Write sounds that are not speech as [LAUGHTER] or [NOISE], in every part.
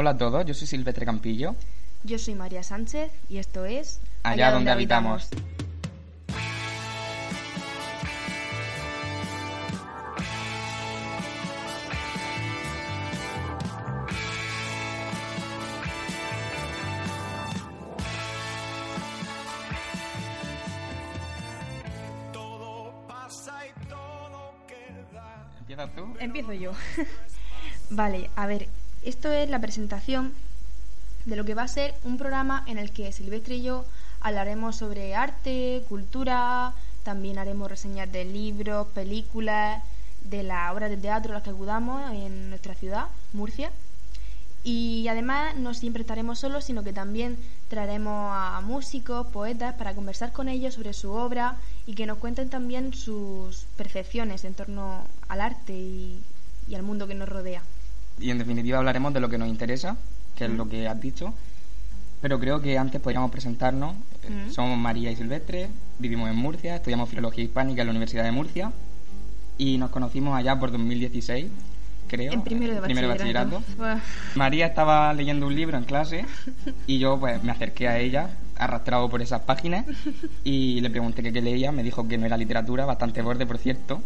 Hola a todos, yo soy Silvestre Campillo. Yo soy María Sánchez y esto es Allá, donde, habitamos. ¿Empiezas tú? Empiezo yo. [LAUGHS] vale, a ver, esto es la presentación de lo que va a ser un programa en el que Silvestre y yo hablaremos sobre arte, cultura, también haremos reseñas de libros, películas, de las obras de teatro a las que acudamos en nuestra ciudad, Murcia. Y además no siempre estaremos solos, sino que también traeremos a músicos, poetas, para conversar con ellos sobre su obra y que nos cuenten también sus percepciones en torno al arte y, y al mundo que nos rodea. Y en definitiva hablaremos de lo que nos interesa, que es lo que has dicho. Pero creo que antes podríamos presentarnos. Eh, somos María y Silvestre, vivimos en Murcia, estudiamos Filología Hispánica en la Universidad de Murcia y nos conocimos allá por 2016, creo. En primero de bachillerato. María estaba leyendo un libro en clase y yo pues me acerqué a ella arrastrado por esas páginas y le pregunté qué leía, me dijo que no era literatura, bastante borde por cierto,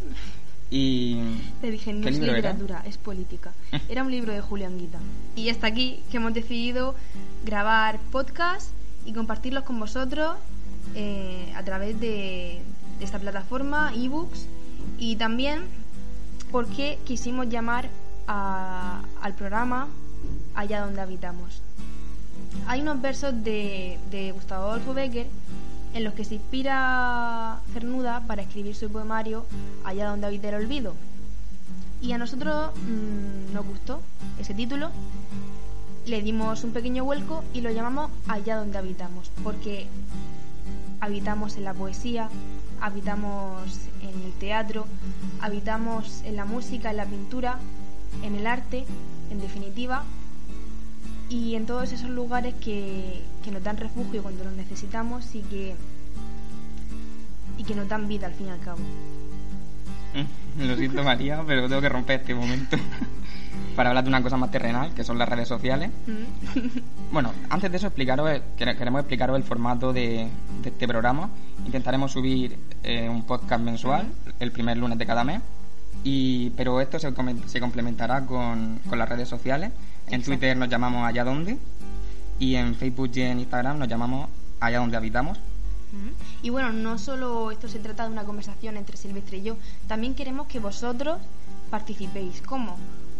y... Le dije, no es literatura, es política. [LAUGHS] Era un libro de Julián Guita. Y hasta aquí que hemos decidido grabar podcast y compartirlos con vosotros eh, a través de, esta plataforma, ebooks, y también porque quisimos llamar al programa Allá donde habitamos. Hay unos versos de, de Gustavo Adolfo Becker en los que se inspira Cernuda para escribir su poemario Allá donde habita el olvido. Y a nosotros mm, nos gustó ese título, le dimos un pequeño vuelco y lo llamamos Allá donde habitamos, porque habitamos en la poesía, habitamos en el teatro, habitamos en la música, en la pintura, en el arte, en definitiva, y en todos esos lugares que, que nos dan refugio cuando los necesitamos y que, y que nos dan vida al fin y al cabo. Mm, lo siento María, pero tengo que romper este momento [LAUGHS] para hablar de una cosa más terrenal, que son las redes sociales. Mm. bueno, antes de eso explicaros, queremos explicaros el formato de, este programa. Intentaremos subir eh, un podcast mensual el primer lunes de cada mes, y, pero esto se, se complementará con, con las redes sociales. En Twitter nos llamamos Allá Donde y en Facebook y en Instagram nos llamamos Allá Donde Habitamos. Y bueno, no solo esto se trata de una conversación entre Silvestre y yo, también queremos que vosotros participéis. ¿Cómo?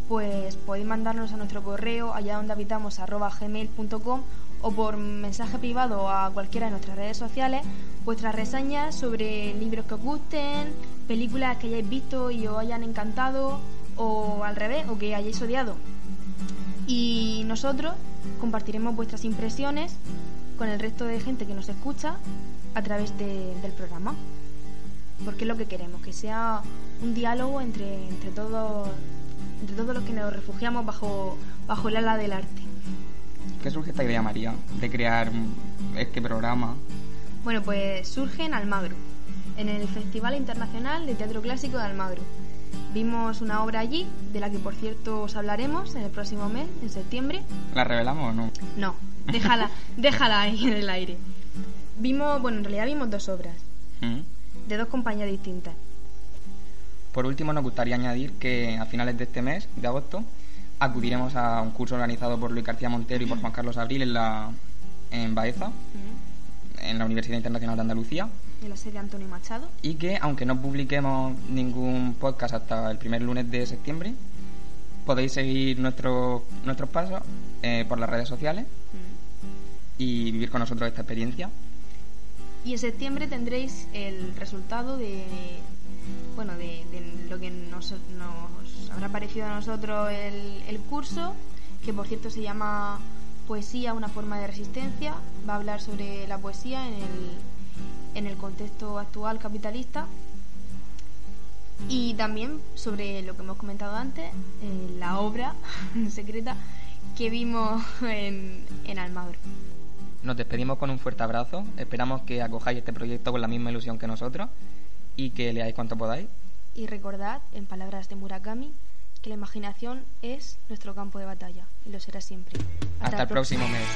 Pues podéis mandarnos a nuestro correo allá donde habitamos gmail.com o por mensaje privado a cualquiera de nuestras redes sociales vuestras reseñas sobre libros que os gusten, películas que hayáis visto y os hayan encantado o al revés, o que hayáis odiado. Y nosotros compartiremos vuestras impresiones con el resto de gente que nos escucha a través del programa. Porque es lo que queremos, que sea un diálogo entre, entre, todos, entre todos los que nos refugiamos bajo, bajo el ala del arte. ¿Qué surge esta idea, María, de crear este programa? Bueno, pues surge en Almagro, en el Festival Internacional de Teatro Clásico de Almagro Vimos una obra allí, de la que por cierto os hablaremos en el próximo mes, en septiembre. ¿La revelamos o no? No, déjala, [LAUGHS] déjala ahí en el aire. Vimos, bueno, en realidad vimos dos obras, mm. de dos compañías distintas. Por último, nos gustaría añadir que a finales de este mes, de agosto, acudiremos a un curso organizado por Luis García Montero y por Juan Carlos Abril en, la, en Baeza, mm. En la Universidad Internacional de Andalucía, de la sede Antonio Machado. Y que, aunque no publiquemos ningún podcast hasta el primer lunes de septiembre, podéis seguir nuestros nuestros pasos eh, por las redes sociales mm. y vivir con nosotros esta experiencia. Y en septiembre tendréis el resultado de bueno de, lo que nos, nos, habrá parecido a nosotros el, el curso, que por cierto se llama Poesía, una forma de resistencia. Va a hablar sobre la poesía en el en el contexto actual capitalista y también sobre lo que hemos comentado antes, eh, la obra [LAUGHS] secreta que vimos en, en Almagro. Nos despedimos con un fuerte abrazo, esperamos que acojáis este proyecto con la misma ilusión que nosotros y que leáis cuanto podáis. Y recordad, en palabras de Murakami, que la imaginación es nuestro campo de batalla y lo será siempre. Hasta, el próximo mes.